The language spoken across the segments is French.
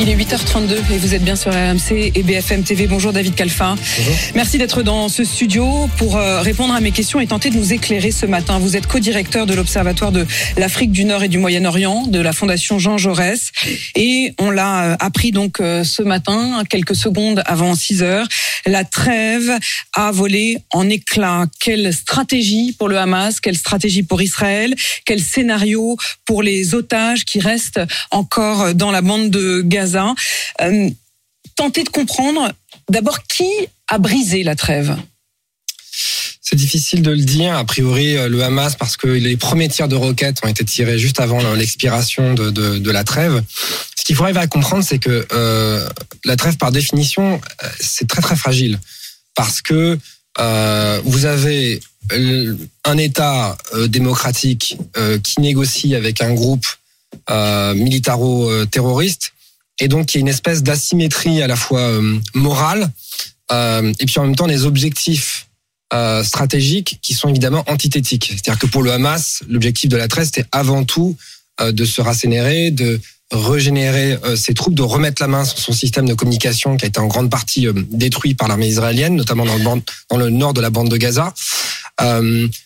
Il est 8h32 et vous êtes bien sur RMC et BFM TV. Bonjour David Calfin. Merci d'être dans ce studio pour euh, répondre à mes questions et tenter de nous éclairer ce matin. Vous êtes co-directeur de l'Observatoire de l'Afrique du Nord et du Moyen-Orient de la Fondation Jean Jaurès et on l'a euh, appris donc euh, ce matin, quelques secondes avant 6 heures, la trêve a volé en éclats. Quelle stratégie pour le Hamas? Quelle stratégie pour Israël? Quel scénario pour les otages qui restent encore dans la bande de Gaza? Euh, Tenter de comprendre d'abord qui a brisé la trêve? C'est difficile de le dire. A priori, euh, le Hamas, parce que les premiers tirs de roquettes ont été tirés juste avant l'expiration de, la trêve. Ce qu'il faut arriver à comprendre, c'est que euh, la trêve, par définition, c'est très très fragile, parce que vous avez un État démocratique qui négocie avec un groupe militaro-terroriste et donc il y a une espèce d'asymétrie à la fois euh, morale euh, et puis en même temps des objectifs euh, stratégiques qui sont évidemment antithétiques. C'est-à-dire que pour le Hamas, l'objectif de la trêve c'était avant tout de se rassénérer, de régénérer ses troupes, de remettre la main sur son système de communication qui a été en grande partie détruit par l'armée israélienne, notamment dans le, dans le nord de la bande de Gaza,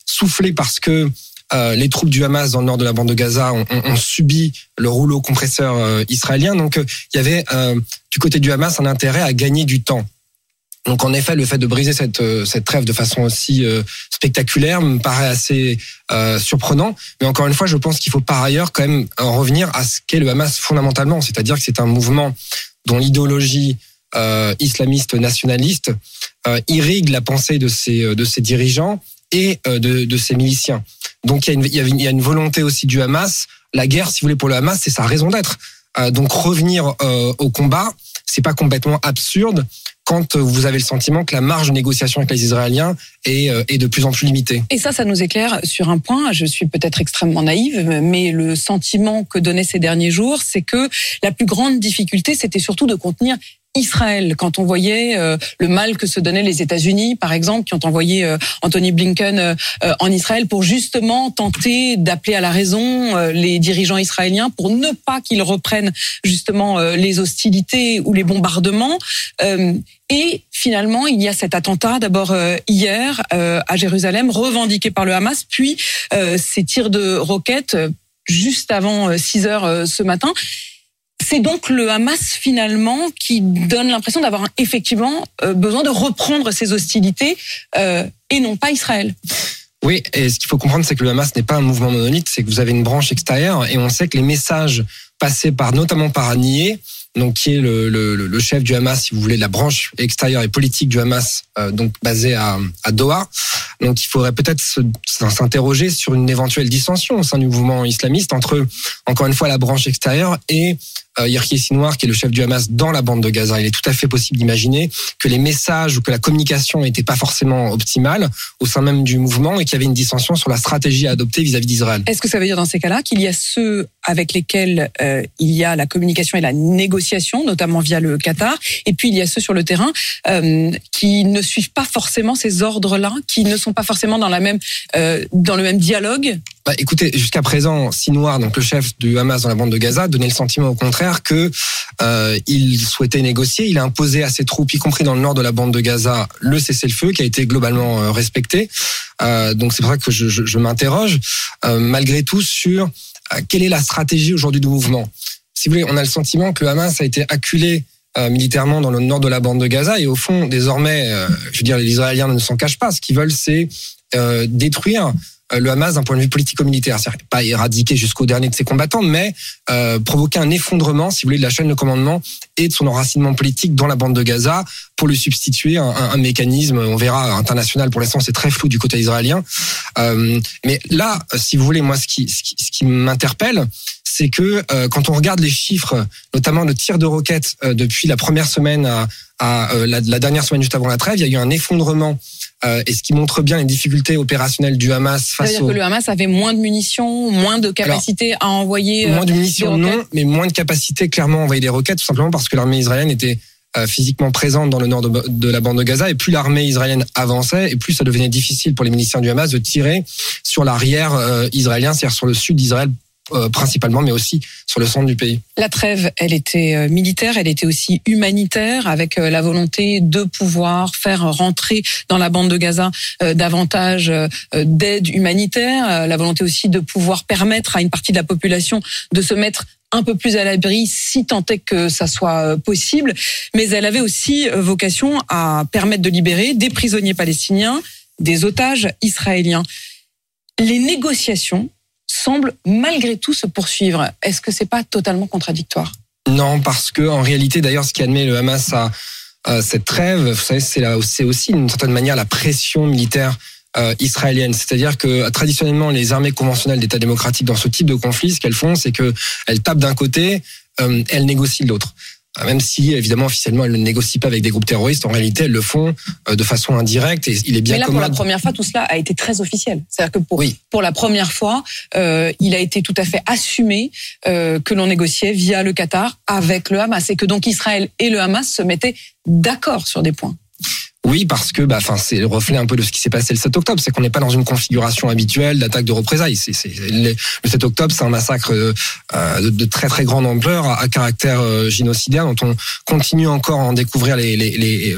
soufflé parce que euh, les troupes du Hamas dans le nord de la bande de Gaza ont, ont, ont subi le rouleau compresseur euh, israélien. Donc euh, il y avait du côté du Hamas un intérêt à gagner du temps. Donc en effet, le fait de briser cette, cette trêve de façon aussi spectaculaire me paraît assez surprenant. Mais encore une fois, je pense qu'il faut par ailleurs quand même en revenir à ce qu'est le Hamas fondamentalement, c'est-à-dire que c'est un mouvement dont l'idéologie islamiste nationaliste irrigue la pensée de ses, de ses dirigeants et de, de ses miliciens. Donc il y, a une, volonté aussi du Hamas. La guerre, si vous voulez, pour le Hamas, c'est sa raison d'être. Euh, donc revenir euh, au combat, c'est pas complètement absurde quand vous avez le sentiment que la marge de négociation avec les Israéliens est, est, de plus en plus limitée. Et ça, ça nous éclaire sur un point. Je suis peut-être extrêmement naïve, mais le sentiment que donnaient ces derniers jours, c'est que la plus grande difficulté, c'était surtout de contenir Israël, quand on voyait euh, le mal que se donnaient les États-Unis, par exemple, qui ont envoyé euh, Anthony Blinken euh, en Israël pour justement tenter d'appeler à la raison les dirigeants israéliens pour ne pas qu'ils reprennent justement les hostilités ou les bombardements. Et finalement, il y a cet attentat, d'abord hier à Jérusalem, revendiqué par le Hamas, puis ces tirs de roquettes juste avant 6 heures ce matin. C'est donc le Hamas finalement qui donne l'impression d'avoir effectivement euh, besoin de reprendre ses hostilités euh, et non pas Israël. Oui, et ce qu'il faut comprendre, c'est que le Hamas n'est pas un mouvement monolithe, c'est que vous avez une branche extérieure et on sait que les messages passés par notamment par Anié, donc qui est le, chef du Hamas, si vous voulez, la branche extérieure et politique du Hamas, euh, donc basée à, à, Doha. Donc il faudrait peut-être s'interroger sur une éventuelle dissension au sein du mouvement islamiste entre, encore une fois, la branche extérieure et euh, Sinwar, qui est le chef du Hamas dans la bande de Gaza. Il est tout à fait possible d'imaginer que les messages ou que la communication n'était pas forcément optimale au sein même du mouvement et qu'il y avait une dissension sur la stratégie à adopter vis-à-vis d'Israël. Est-ce que ça veut dire dans ces cas-là qu'il y a ceux avec lesquels euh, il y a la communication et la négociation, notamment via le Qatar, et puis il y a ceux sur le terrain euh, qui ne suivent pas forcément ces ordres-là, qui ne sont pas forcément dans la même euh, dans le même dialogue? Bah, écoutez, jusqu'à présent, Sinoir, donc le chef du Hamas dans la bande de Gaza, donnait le sentiment au contraire que euh, souhaitait négocier. Il a imposé à ses troupes, y compris dans le nord de la bande de Gaza, le cessez-le-feu qui a été globalement euh, respecté. Euh, donc c'est pour ça que je, m'interroge malgré tout sur quelle est la stratégie aujourd'hui du mouvement. Si vous voulez, on a le sentiment que Hamas a été acculé militairement dans le nord de la bande de Gaza et au fond, désormais, je veux dire, les Israéliens ne s'en cachent pas. Ce qu'ils veulent, c'est détruire le Hamas d'un point de vue politico-militaire. C'est-à-dire pas éradiquer jusqu'au dernier de ses combattants, mais euh, provoquer un effondrement, si vous voulez, de la chaîne de commandement et de son enracinement politique dans la bande de Gaza pour lui substituer un, un, un mécanisme, on verra, international. Pour l'instant, c'est très flou du côté israélien. Euh, mais là, si vous voulez, moi, ce qui, ce qui, ce qui m'interpelle, c'est que euh, quand on regarde les chiffres, notamment le tir de roquettes euh, depuis la première semaine à, à euh, la, dernière semaine juste avant la trêve, il y a eu un effondrement. Euh, et ce qui montre bien les difficultés opérationnelles du Hamas face C'est-à-dire au... que le Hamas avait moins de munitions, moins de capacité à envoyer. Moins de euh, munitions, des non, mais moins de capacité clairement à envoyer des roquettes, tout simplement parce que l'armée israélienne était euh, physiquement présente dans le nord de, de la bande de Gaza. Et plus l'armée israélienne avançait, et plus ça devenait difficile pour les miliciens du Hamas de tirer sur l'arrière euh, israélien, c'est-à-dire sur le sud d'Israël euh, principalement, mais aussi sur le centre du pays. La trêve, elle était euh, militaire, elle était aussi humanitaire, avec euh, la volonté de pouvoir faire rentrer dans la bande de Gaza davantage d'aide humanitaire, la volonté aussi de pouvoir permettre à une partie de la population de se mettre un peu plus à l'abri si tant est que ça soit possible, mais elle avait aussi vocation à permettre de libérer des prisonniers palestiniens, des otages israéliens. Les négociations semblent malgré tout se poursuivre. Est-ce que c'est pas totalement contradictoire? Non, parce que en réalité, d'ailleurs, ce qui admet le Hamas à, cette trêve, vous savez, c'est aussi d'une certaine manière la pression militaire euh, israélienne. C'est-à-dire que traditionnellement, les armées conventionnelles d'État démocratique dans ce type de conflit, ce qu'elles font, c'est que elles tapent d'un côté, euh, elles négocient de l'autre. Euh, Même si, évidemment, officiellement, elles ne négocient pas avec des groupes terroristes, en réalité, elles le font euh, de façon indirecte. Et il est bien Mais là, pour la première fois, tout cela a été très officiel. C'est-à-dire que pour, Oui. pour la première fois, euh, il a été tout à fait assumé euh, que l'on négociait via le Qatar avec le Hamas et que donc Israël et le Hamas se mettaient d'accord sur des points. Oui, parce que bah, c'est le reflet un peu de ce qui s'est passé le 7 octobre. C'est qu'on n'est pas dans une configuration habituelle d'attaque de représailles. Le le 7 octobre, c'est un massacre euh, euh, de, très très grande ampleur, à, caractère euh, génocidaire, dont on continue encore à en découvrir les, les,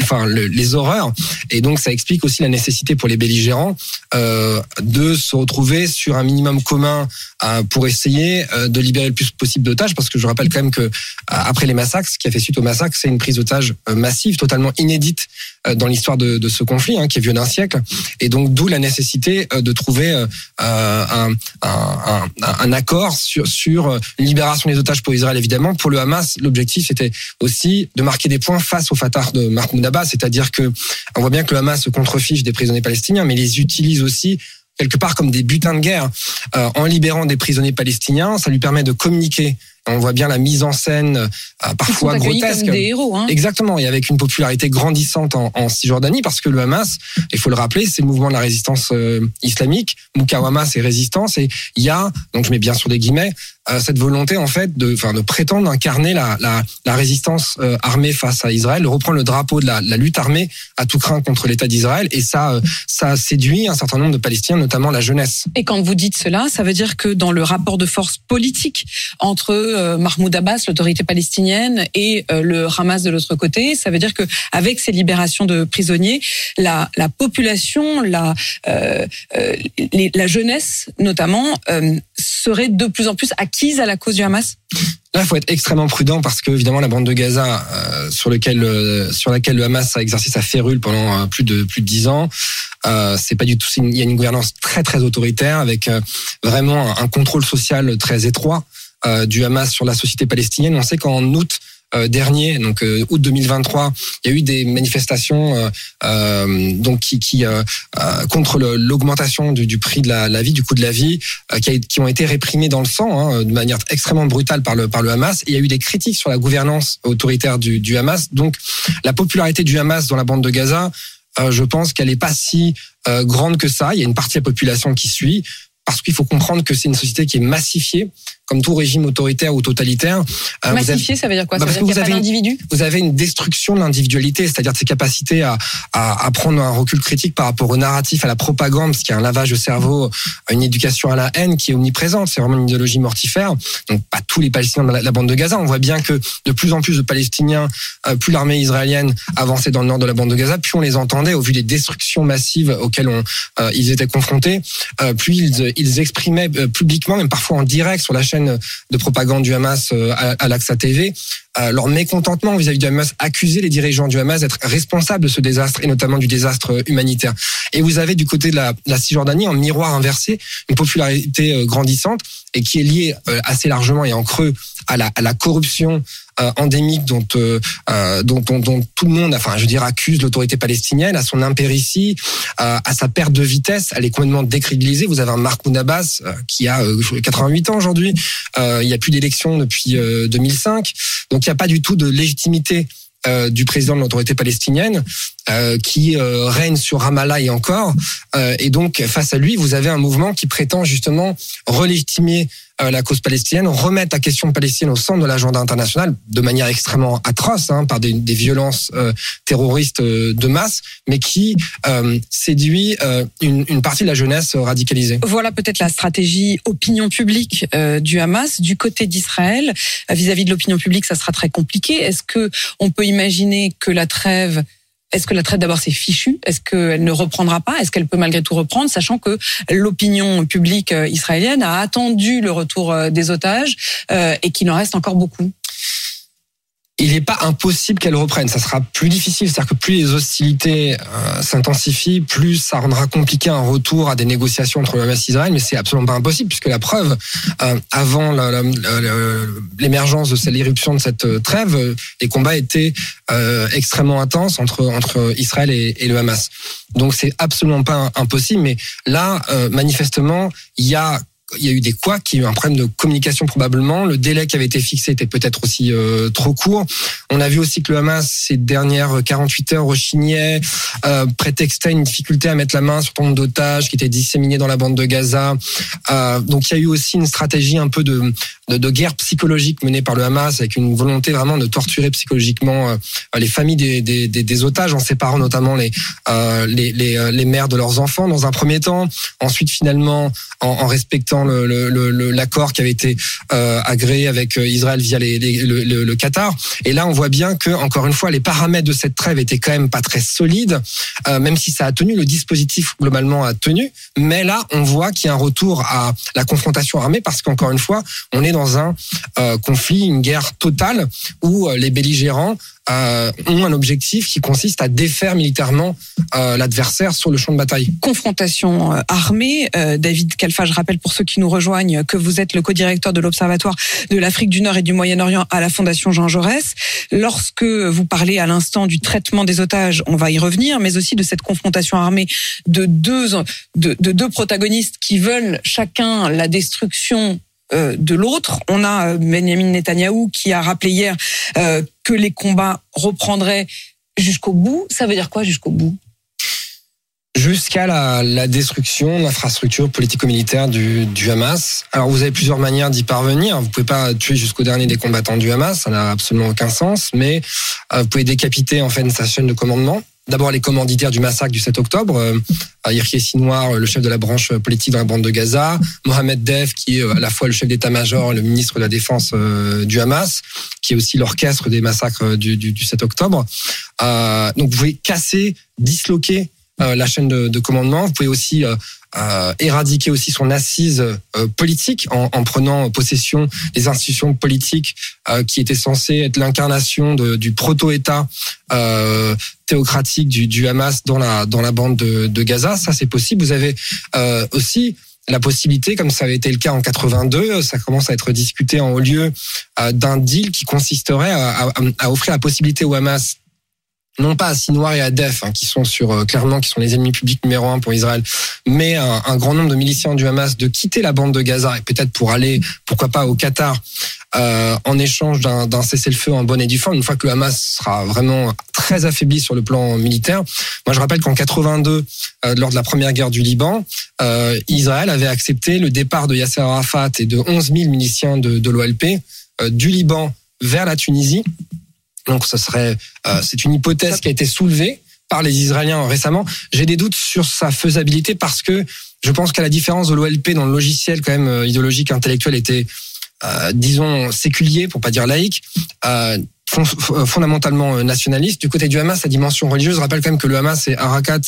enfin, le- les horreurs. Et donc, ça explique aussi la nécessité pour les belligérants de se retrouver sur un minimum commun pour essayer euh, de libérer le plus possible d'otages. Parce que je rappelle quand même que euh, après les massacres, ce qui a fait suite au massacre, c'est une prise d'otages euh, massive, totalement inédite dans l'histoire de, ce conflit, hein, qui est vieux d'un siècle. Et donc, d'où la nécessité de trouver un, accord sur, libération des otages pour Israël, évidemment. Pour le Hamas, l'objectif était aussi de marquer des points face au Fatah de Mahmoud Abbas, c'est-à-dire que on voit bien que le Hamas se contrefiche des prisonniers palestiniens, mais les utilise aussi quelque part comme des butins de guerre. Euh, en libérant des prisonniers palestiniens, ça lui permet de communiquer. On voit bien la mise en scène euh, Ils sont parfois grotesque. comme des héros. Hein. Exactement, et avec une popularité grandissante en, en Cisjordanie, parce que le Hamas, il faut le rappeler, c'est le mouvement de la résistance euh, islamique. Mukawama, c'est résistance, et il y a, donc je mets bien sur des guillemets, cette volonté en fait de, enfin, de prétendre incarner la, la, résistance euh, armée face à Israël, de reprendre le drapeau de la, lutte armée à tout craint contre l'État d'Israël, et ça, euh, ça séduit un certain nombre de Palestiniens, notamment la jeunesse. Et quand vous dites cela, ça veut dire que dans le rapport de force politique entre euh, Mahmoud Abbas, l'autorité palestinienne, et le Hamas de l'autre côté, ça veut dire que avec ces libérations de prisonniers, la, la population, la, la jeunesse notamment, serait de plus en plus acquise à la cause du Hamas? Là, il faut être extrêmement prudent parce que évidemment la bande de Gaza, euh, sur lequel, euh, sur laquelle le Hamas a exercé sa férule pendant euh, plus de plus de dix ans, euh, c'est pas du tout. Il y a une gouvernance très très autoritaire avec euh, vraiment un, un contrôle social très étroit du Hamas sur la société palestinienne. On sait qu'en août dernier, donc euh, août 2023, il y a eu des manifestations euh, euh, donc qui, qui euh, euh, contre l'augmentation du, prix de la, vie, du coût de la vie, euh, qui, ont été réprimés dans le sang hein, de manière extrêmement brutale par le par le Hamas. Il y a eu des critiques sur la gouvernance autoritaire du, Hamas. Donc la popularité du Hamas dans la bande de Gaza, euh, je pense qu'elle est pas si euh, grande que ça. Il y a une partie de la population qui suit. Parce qu'il faut comprendre que c'est une société qui est massifiée, comme tout régime autoritaire ou totalitaire. Euh, avez- Massifié, ça veut dire quoi? Bah, Ça veut dire qu'il n'y a vous pas avez- d'individu? vous avez une destruction de l'individualité, c'est-à-dire de ses capacités à, à, à prendre un recul critique par rapport au narratif, à la propagande, parce qu'il y a un lavage de cerveau, une éducation à la haine qui est omniprésente. C'est vraiment une idéologie mortifère. Donc pas tous les Palestiniens dans la, la bande de Gaza. On voit bien que de plus en plus de Palestiniens, euh, plus l'armée israélienne avançait dans le nord de la bande de Gaza, plus on les entendait au vu des destructions massives auxquelles on, euh, ils étaient confrontés, euh, puis ils, ils exprimaient publiquement, même parfois en direct sur la chaîne de propagande du Hamas euh, à, l'Aqsa TV, leur mécontentement vis-à-vis du Hamas, accuser les dirigeants du Hamas d'être responsables de ce désastre et notamment du désastre humanitaire. Et vous avez du côté de la, la Cisjordanie, en miroir inversé, une popularité euh, grandissante et qui est liée euh, assez largement et en creux à la, à la corruption euh, endémique dont, euh, euh, dont, dont, tout le monde, enfin, je veux dire, accuse l'autorité palestinienne, à son impéritie, euh, à sa perte de vitesse. Elle est complètement décrédibilisée. Vous avez un Mahmoud Abbas euh, qui a 88 ans aujourd'hui. il n'y a plus d'élection depuis 2005. Donc, il n'y a pas du tout de légitimité euh, du président de l'autorité palestinienne euh, qui euh, règne sur Ramallah et encore. et donc, face à lui, vous avez un mouvement qui prétend justement relégitimer la cause palestinienne, remettre la question palestinienne au centre de l'agenda international de manière extrêmement atroce, hein, par des, des violences terroristes de masse, mais qui séduit une, une, partie de la jeunesse radicalisée. Voilà peut-être la stratégie opinion publique du Hamas. Du côté d'Israël, vis-à-vis de l'opinion publique, ça sera très compliqué. Est-ce que on peut imaginer que la trêve est-ce que la trêve d'abord c'est fichu? Est-ce qu'elle ne reprendra pas? Est-ce qu'elle peut malgré tout reprendre, sachant que l'opinion publique euh, israélienne a attendu le retour euh, des otages euh, et qu'il en reste encore beaucoup? Il n'est pas impossible qu'elle reprenne. Ça sera plus difficile, c'est-à-dire que plus les hostilités euh, s'intensifient, plus ça rendra compliqué un retour à des négociations entre le Hamas et Israël. Mais c'est absolument pas impossible puisque la preuve, euh, avant l'émergence de cette éruption de cette euh, trêve, les combats étaient euh, extrêmement intenses entre entre Israël et, et le Hamas. Donc c'est absolument pas impossible. Mais là, euh, manifestement, il y a il y a eu des y a eu un problème de communication probablement. Le délai qui avait été fixé était peut-être aussi euh, trop court. On a vu aussi que le Hamas, ces dernières 48 heures, rechignait, euh, prétextait une difficulté à mettre la main sur nombre d'otages qui étaient disséminés dans la bande de Gaza. Euh, donc il y a eu aussi une stratégie un peu de, de, guerre psychologique menée par le Hamas avec une volonté vraiment de torturer psychologiquement les familles des, des, otages en séparant notamment les, les, les, mères de leurs enfants dans un premier temps. Ensuite, finalement, en, en respectant l'accord qui avait été euh, agréé avec euh, Israël via le, Qatar. Et là, on voit bien que, encore une fois, les paramètres de cette trêve étaient quand même pas très solides, euh, même si ça a tenu, le dispositif globalement a tenu. Mais là, on voit qu'il y a un retour à la confrontation armée parce qu'encore une fois, on est dans un conflit, une guerre totale où les belligérants ont un objectif qui consiste à défaire militairement l'adversaire sur le champ de bataille. Confrontation armée. David Kalfa, je rappelle pour ceux qui nous rejoignent que vous êtes le co-directeur de l'Observatoire de l'Afrique du Nord et du Moyen-Orient à la Fondation Jean Jaurès. Lorsque vous parlez à l'instant du traitement des otages, on va y revenir, mais aussi de cette confrontation armée de deux, de, de deux protagonistes qui veulent chacun la destruction euh, de l'autre. On a euh, Benjamin Netanyahou qui a rappelé hier euh, que les combats reprendraient jusqu'au bout. Ça veut dire quoi jusqu'au bout? Jusqu'à la, la, destruction de l'infrastructure politico-militaire du, du, Hamas. Alors vous avez plusieurs manières d'y parvenir. Vous pouvez pas tuer jusqu'au dernier des combattants du Hamas, ça n'a absolument aucun sens. Mais euh, vous pouvez décapiter en fait sa chaîne de commandement. D'abord les commanditaires du massacre du 7 octobre, euh, Sinoir, le chef de la branche politique dans la bande de Gaza, Mohamed Def, qui est à la fois le chef d'état-major, le ministre de la Défense euh, du Hamas, qui est aussi l'orchestre des massacres du, du, du 7 octobre. Euh, donc vous pouvez casser, disloquer euh, la chaîne de, de, commandement. Vous pouvez aussi euh, euh, éradiquer aussi son assise euh, politique en, en, prenant possession des institutions politiques euh, qui étaient censées être l'incarnation du proto-État théocratique du, Hamas dans la dans la bande de, Gaza. Ça, c'est possible. Vous avez aussi la possibilité, comme ça avait été le cas en 82, ça commence à être discuté en haut lieu d'un deal qui consisterait à offrir la possibilité au Hamas non pas à Sinoir et à Def, hein, qui sont sur euh, clairement qui sont les ennemis publics numéro un pour Israël, mais un, un, grand nombre de miliciens du Hamas de quitter la bande de Gaza et peut-être pour aller, pourquoi pas, au Qatar euh, en échange d'un cessez-le-feu en bonne et due forme, une fois que le Hamas sera vraiment très affaibli sur le plan militaire. Moi, je rappelle qu'en 82, euh, lors de la première guerre du Liban, Israël avait accepté le départ de Yasser Arafat et de 11 000 miliciens de, de l'OLP du Liban vers la Tunisie donc, ce serait, euh, c'est une hypothèse qui a été soulevée par les Israéliens récemment. J'ai des doutes sur sa faisabilité parce que je pense qu'à la différence de l'OLP dans le logiciel quand même euh, idéologique intellectuel était, euh, disons, séculier pour pas dire laïque. Euh, fondamentalement nationaliste. Du côté du Hamas, sa dimension religieuse, je rappelle quand même que le Hamas c'est Arakat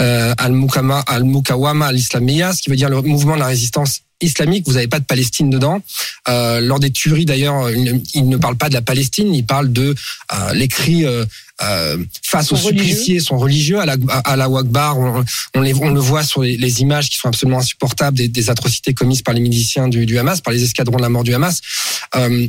euh, al-Mukawama al-Islamiyya, ce qui veut dire le mouvement de la résistance islamique, vous n'avez pas de Palestine dedans. Euh, lors des tueries d'ailleurs, il, ne parle pas de la Palestine, il parle de euh, les cris euh, euh, face aux suppliciés sont religieux à la, à la Wakbar. On, on, les, on le voit sur les, les images qui sont absolument insupportables des, des atrocités commises par les miliciens du, du Hamas, par les escadrons de la mort du Hamas.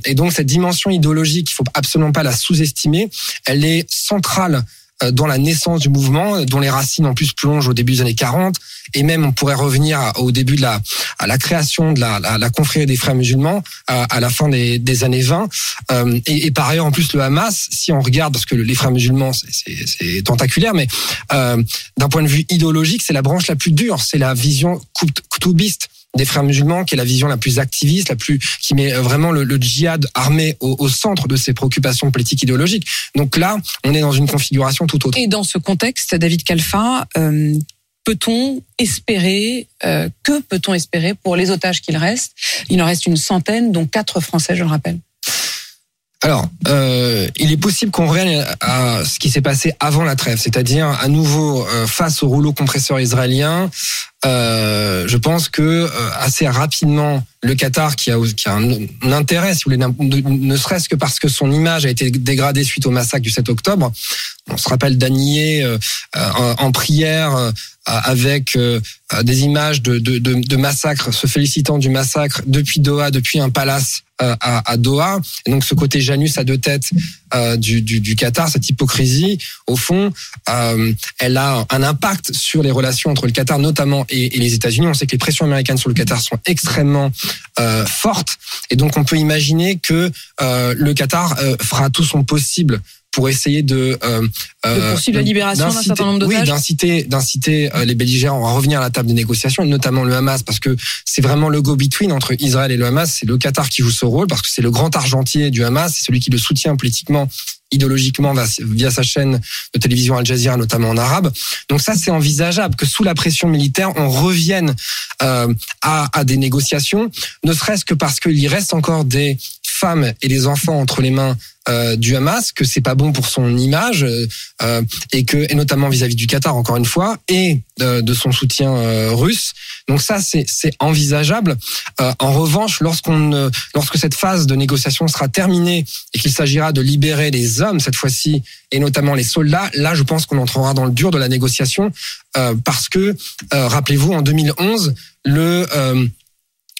Et donc cette dimension idéologique, il faut absolument pas la sous-estimer. Elle est centrale dans la naissance du mouvement, dont les racines en plus plongent au début des années 40, et même on pourrait revenir au début de la à la création de la, la, la confrérie des frères musulmans à, à la fin des, des années 20. Euh, et, et par ailleurs, en plus, le Hamas, si on regarde, parce que les frères musulmans, c'est- tentaculaire, mais euh, d'un point de vue idéologique, c'est la branche la plus dure, c'est la vision koutoubiste des frères musulmans, qui est la vision la plus activiste, la plus qui met vraiment le, le djihad armé au, au centre de ses préoccupations politiques idéologiques. Donc là, on est dans une configuration tout autre. Et dans ce contexte, David Kalfa, euh, peut-on espérer, euh, que peut-on espérer pour les otages qu'il reste? Il en reste une centaine, dont quatre Français, je le rappelle. Alors, euh, il est possible qu'on revienne à ce qui s'est passé avant la trêve, c'est-à-dire à nouveau euh, face au rouleau compresseur israélien. Euh, je pense que euh, assez rapidement, le Qatar, qui a, qui a un, intérêt, si vous voulez, ne, serait-ce que parce que son image a été dégradée suite au massacre du 7 octobre. On se rappelle d'Anier euh, en, en prière avec des images de, de, de, de massacres, se félicitant du massacre depuis Doha, depuis un palace à, à Doha. Et donc ce côté Janus à deux têtes euh, du, Qatar, cette hypocrisie, au fond, euh, elle a un impact sur les relations entre le Qatar notamment et, les États-Unis. On sait que les pressions américaines sur le Qatar sont extrêmement euh, fortes, et donc on peut imaginer que euh, le Qatar euh, fera tout son possible pour essayer de, euh, De euh, poursuivre la libération d'un d'inciter- certain nombre Oui, d'inciter, d'inciter euh, les belligérants à revenir à la table de négociation, notamment le Hamas, parce que c'est vraiment le go-between entre Israël et le Hamas. C'est le Qatar qui joue ce rôle, parce que c'est le grand argentier du Hamas, c'est celui qui le soutient politiquement, idéologiquement via- via sa chaîne de télévision Al Jazeera, notamment en arabe. Donc ça, c'est envisageable que sous la pression militaire, on revienne euh, à, à des négociations, ne serait-ce que parce qu'il y reste encore des et des enfants entre les mains euh, du Hamas, que c'est pas bon pour son image euh, euh, et que et notamment vis-à-vis du Qatar encore une fois et de son soutien russe. Donc ça c'est envisageable. En revanche, lorsqu'on lorsque cette phase de négociation sera terminée et qu'il s'agira de libérer les hommes cette fois-ci et notamment les soldats, là je pense qu'on entrera dans le dur de la négociation parce que rappelez-vous en 2011 le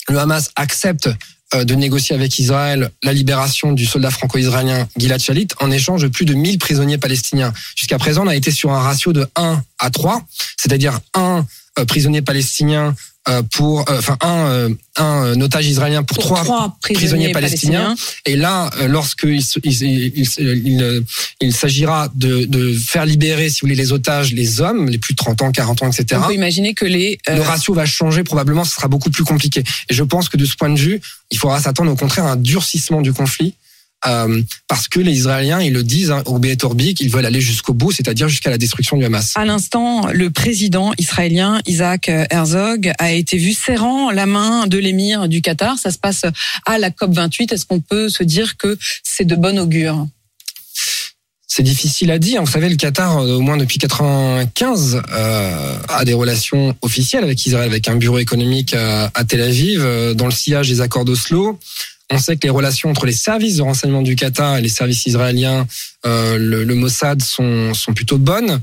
le Hamas accepte de négocier avec Israël la libération du soldat franco-israélien Gilad Shalit en échange de plus de 1000 prisonniers palestiniens. Jusqu'à présent, on a été sur un ratio de 1 à 3, c'est-à-dire un euh, prisonnier palestinien euh, pour, euh, enfin un, euh, un euh, otage israélien pour, Pour trois, trois prisonniers, prisonniers palestiniens. palestiniens. Et là, euh, lorsqu'il il, il, il, il, euh, il s'agira de, de faire libérer, si vous voulez, les otages, les hommes, les plus de 30 ans, 40 ans, etc. On peut imaginer que les euh, Le ratio va changer probablement, ce sera beaucoup plus compliqué. Et je pense que de ce point de vue, il faudra s'attendre au contraire à un durcissement du conflit. Euh, parce que les Israéliens, ils le disent, hein, au et Orbi, qu'ils veulent aller jusqu'au bout, c'est-à-dire jusqu'à la destruction du Hamas. À l'instant, le président israélien Isaac Herzog a été vu serrant la main de l'émir du Qatar. Ça se passe à la COP 28. Est-ce qu'on peut se dire que c'est de bon augure? C'est difficile à dire. Vous savez, le Qatar, euh, au moins depuis 95, euh, a des relations officielles avec Israël, avec un bureau économique à, à Tel Aviv, dans le sillage des accords d'Oslo. On sait que les relations entre les services de renseignement du Qatar et les services israéliens, euh, le, Mossad, sont, sont plutôt bonnes.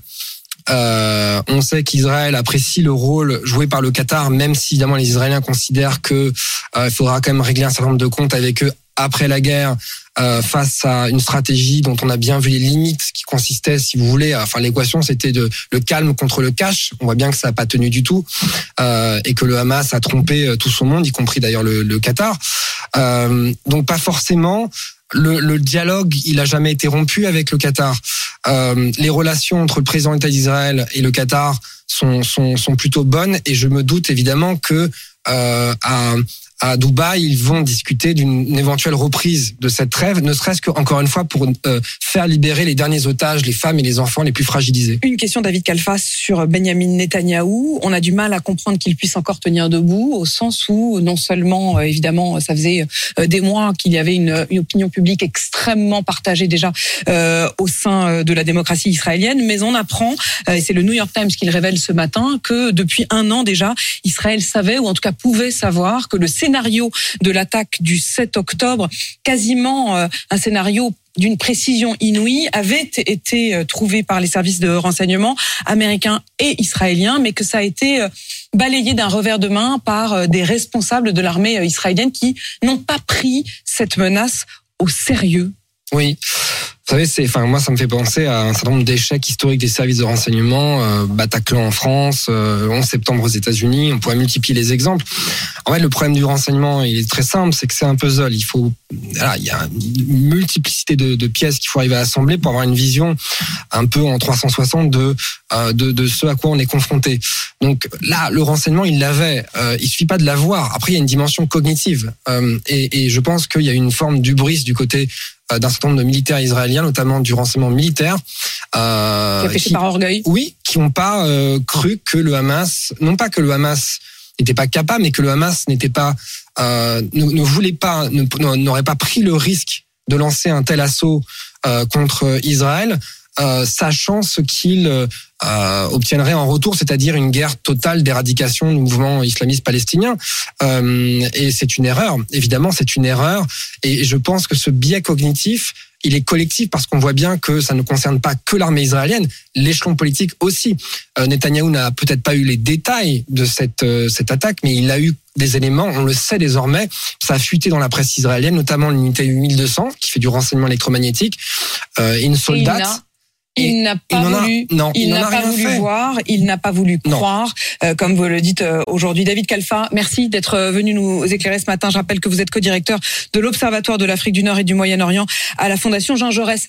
Euh, on sait qu'Israël apprécie le rôle joué par le Qatar, même si évidemment les Israéliens considèrent que euh, faudra quand même régler un certain nombre de comptes avec eux après la guerre, euh, face à une stratégie dont on a bien vu les limites, qui consistait, si vous voulez, enfin l'équation c'était de le calme contre le cash. On voit bien que ça n'a pas tenu du tout euh, et que le Hamas a trompé euh, tout son monde, y compris d'ailleurs le, Qatar. Donc pas forcément. Le, dialogue, il a jamais été rompu avec le Qatar. Les relations entre le président de l'État d'Israël et le Qatar sont, sont, plutôt bonnes et je me doute évidemment que à Dubaï, ils vont discuter d'une éventuelle reprise de cette trêve, ne serait-ce que encore une fois pour euh, faire libérer les derniers otages, les femmes et les enfants les plus fragilisés. Une question, David Kalfa, sur Benjamin Netanyahou. On a du mal à comprendre qu'il puisse encore tenir debout, au sens où non seulement, euh, évidemment, ça faisait euh, des mois qu'il y avait une, une, opinion publique extrêmement partagée déjà euh, au sein de la démocratie israélienne, mais on apprend, et c'est le New York Times qui le révèle ce matin, que depuis un an déjà, Israël savait, ou en tout cas pouvait savoir, que le scénario de l'attaque du 7 octobre, quasiment un scénario d'une précision inouïe avait été trouvé par les services de renseignement américains et israéliens, mais que ça a été balayé d'un revers de main par des responsables de l'armée israélienne qui n'ont pas pris cette menace au sérieux. Oui. Vous savez, c'est, enfin, moi, ça me fait penser à un certain nombre d'échecs historiques des services de renseignement, euh, Bataclan en France, euh, 11 septembre aux États-Unis. On pourrait multiplier les exemples. En fait, le problème du renseignement, il est très simple, c'est que c'est un puzzle. Il faut, voilà, il y a une multiplicité de, de pièces qu'il faut arriver à assembler pour avoir une vision un peu en 360 de, euh, de, de ce à quoi on est confronté. Donc là, le renseignement, il l'avait. Euh, il suffit pas de l'avoir. Après, il y a une dimension cognitive, euh, et, et je pense qu'il y a une forme d'ubris du côté d'un certain nombre de militaires israéliens, notamment du renseignement militaire. Euh, qui qui, par orgueil Oui, qui n'ont pas euh, cru que le Hamas, non pas que le Hamas n'était pas capable, mais que le Hamas n'était pas, euh, ne, ne, voulait pas, n'aurait pas pris le risque de lancer un tel assaut euh, contre Israël, euh, sachant ce qu'il euh, obtiendrait en retour, c'est-à-dire une guerre totale d'éradication du mouvement islamiste palestinien. Euh, et c'est une erreur, évidemment, c'est une erreur. Et je pense que ce biais cognitif, il est collectif parce qu'on voit bien que ça ne concerne pas que l'armée israélienne, l'échelon politique aussi. Euh, Netanyahou n'a peut-être pas eu les détails de cette, euh, cette attaque, mais il a eu des éléments, on le sait désormais, ça a fuité dans la presse israélienne, notamment l'unité 1200 qui fait du renseignement électromagnétique, euh, une soldate. Il n'a pas voulu, a, non, il, il n'a pas voulu fait. voir, il n'a pas voulu croire, euh, comme vous le dites euh, aujourd'hui. David Kalfa, merci d'être venu nous éclairer ce matin. Je rappelle que vous êtes co-directeur de l'Observatoire de l'Afrique du Nord et du Moyen-Orient à la Fondation Jean Jaurès.